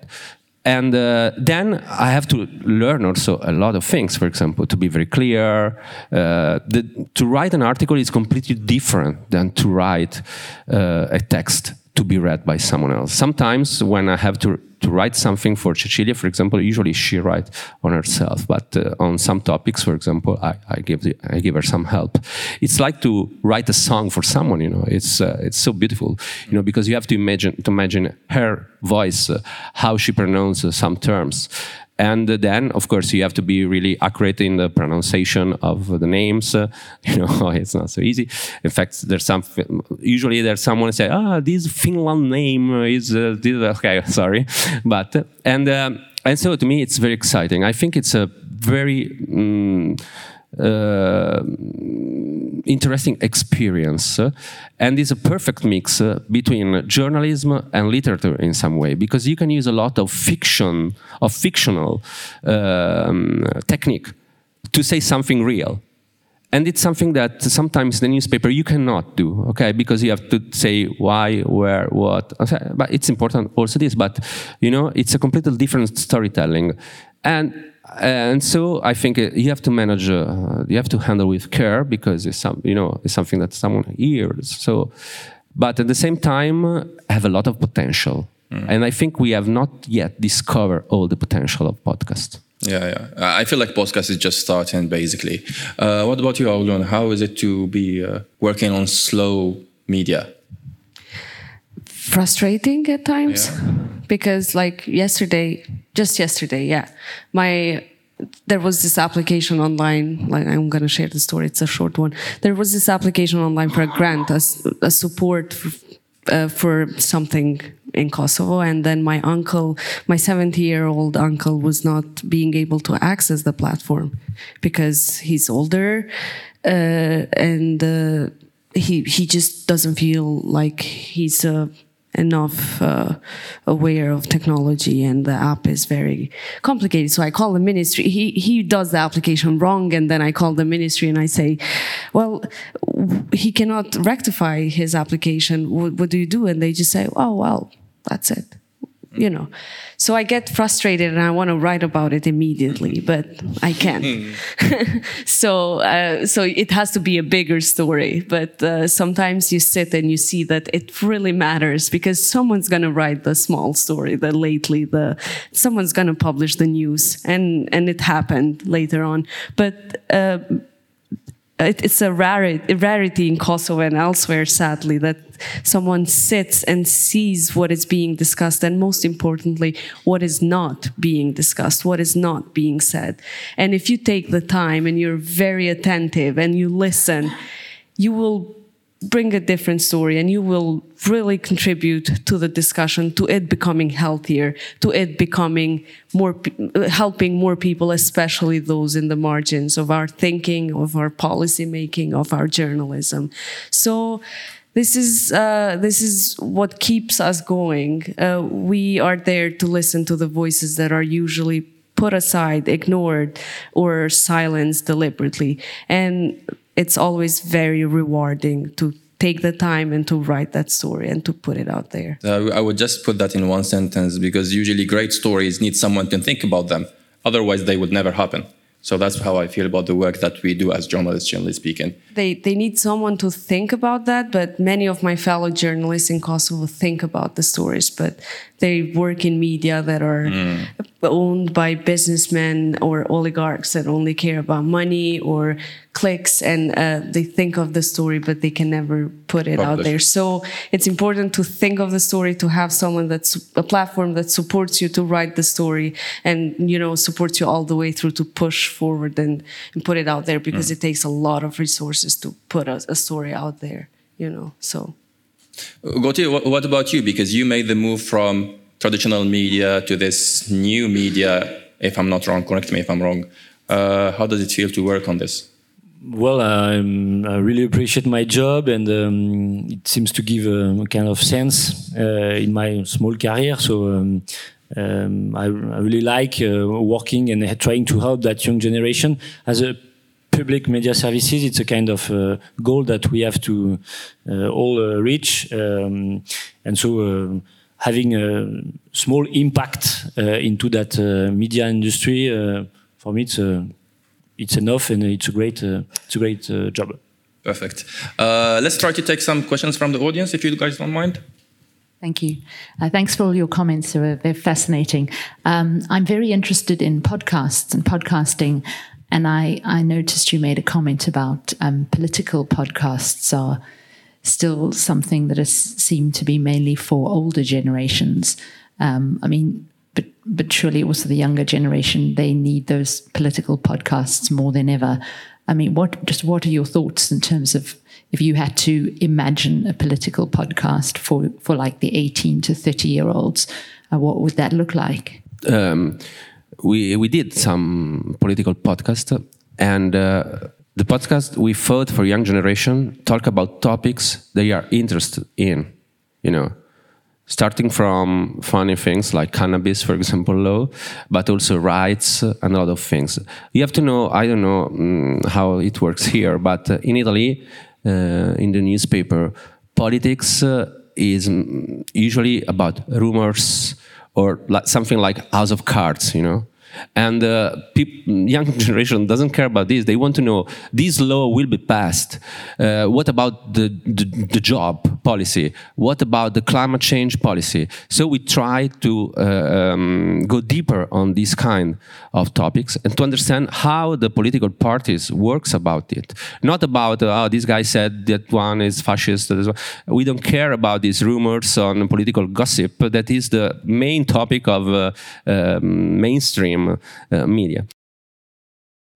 And uh, then I have to learn also a lot of things. For example, to be very clear, uh, the, to write an article is completely different than to write uh, a text to be read by someone else. Sometimes when I have to, to write something for Cecilia, for example, usually she writes on herself, but uh, on some topics, for example, I, I, give the, I give her some help. It's like to write a song for someone, you know, it's, uh, it's so beautiful, you know, because you have to imagine, to imagine her voice, uh, how she pronounces some terms. And then, of course, you have to be really accurate in the pronunciation of the names. Uh, you know, it's not so easy. In fact, there's some. Usually, there's someone say, "Ah, this Finland name is uh, this, okay." Sorry, but and um, and so to me, it's very exciting. I think it's a very. Um, interesting experience, uh, and it's a perfect mix uh, between journalism and literature in some way because you can use a lot of fiction, of fictional um, technique to say something real. And it's something that sometimes the newspaper you cannot do okay? Because you have to say why where what. But it's important also this but you know it's a completely different storytelling and and so I think uh, you have to manage, uh, you have to handle with care because it's some, you know, it's something that someone hears. So, but at the same time, have a lot of potential, mm. and I think we have not yet discovered all the potential of podcast. Yeah, yeah. I feel like podcast is just starting, basically. Uh, what about you, Aulun? How is it to be uh, working on slow media? Frustrating at times, yeah. because like yesterday, just yesterday, yeah, my there was this application online like i'm going to share the story it's a short one there was this application online for a grant a, a support for, uh, for something in kosovo and then my uncle my 70 year old uncle was not being able to access the platform because he's older uh, and uh, he he just doesn't feel like he's a enough uh, aware of technology and the app is very complicated. So i call the ministry. He he does the application wrong and then i call the ministry and i say well he cannot rectify his application. What, what do you do? And they just say oh well that's it you know. So i get frustrated and i want to write about it immediately but i can't. Hmm. so uh, so it has to be a bigger story but uh, sometimes you sit and you see that it really matters because someone's going to write the small story that lately the someone's going to publish the news and and it happened later on. But uh, Uh, it, it's a rarity, rarity in Kosovo and elsewhere, sadly, that someone sits and sees what is being discussed, and most importantly, what is not being discussed, what is not being said. And if you take the time and you're very attentive and you listen, you will bring a different story and you will really contribute to the discussion to it becoming healthier to it becoming more helping more people especially those in the margins of our thinking of our policy making of our journalism. So this is uh, this is what keeps us going. Uh, we are there to listen to the voices that are usually put aside ignored or silenced deliberately. And it's always very rewarding to take the time and to write that story and to put it out there. Uh, I would just put that in one sentence because usually great stories need someone to think about them. Otherwise, they would never happen. So that's how I feel about the work that we do as journalists, generally speaking. They, they need someone to think about that, but many of my fellow journalists in Kosovo think about the stories, but they work in media that are mm. owned by businessmen or oligarchs that only care about money or clicks and uh, they think of the story but they can never put it Publish. out there so it's important to think of the story to have someone that's a platform that supports you to write the story and you know supports you all the way through to push forward and, and put it out there because mm. it takes a lot of resources to put a, a story out there you know so Gautier, what about you? Because you made the move from traditional media to this new media. If I'm not wrong, correct me if I'm wrong. Uh, how does it feel to work on this? Well, I really appreciate my job, and um, it seems to give a kind of sense uh, in my small career. So um, um, I, I, really like uh, working and trying to help that young generation. As a public media services, it's a kind of uh, goal that we have to uh, all uh, reach, um, and so uh, having a small impact into that media industry for me, it's it's enough and it's a great, uh, it's a great uh, job. Perfect. Uh, let's try to take some questions from the audience, if you guys don't mind. Thank you. Uh, thanks for all your comments. They're, they're fascinating. Um, I'm very interested in podcasts and podcasting. And I, I noticed you made a comment about um, political podcasts are still something that seemed to be mainly for older generations. Um, I mean, but but surely also the younger generation they need those political podcasts more than ever. I mean, what just what are your thoughts in terms of if you had to imagine a political podcast for for like the eighteen to thirty year olds, uh, what would that look like? Um, we we did some political podcast, and uh, the podcast we thought for young generation talk about topics they are interested in, you know, starting from funny things like cannabis, for example, law, but also rights and a lot of things. You have to know, I don't know um, how it works here, but uh, in Italy, uh, in the newspaper, politics uh, is mm, usually about rumors or like something like House of Cards, you know and uh, young generation doesn't care about this. They want to know this law will be passed. Uh, what about the, the, the job policy? What about the climate change policy? So we try to uh, um, go deeper on this kind of topics and to understand how the political parties works about it. Not about oh this guy said that one is fascist. We don't care about these rumors on political gossip. That is the main topic of uh, um, mainstream uh, media.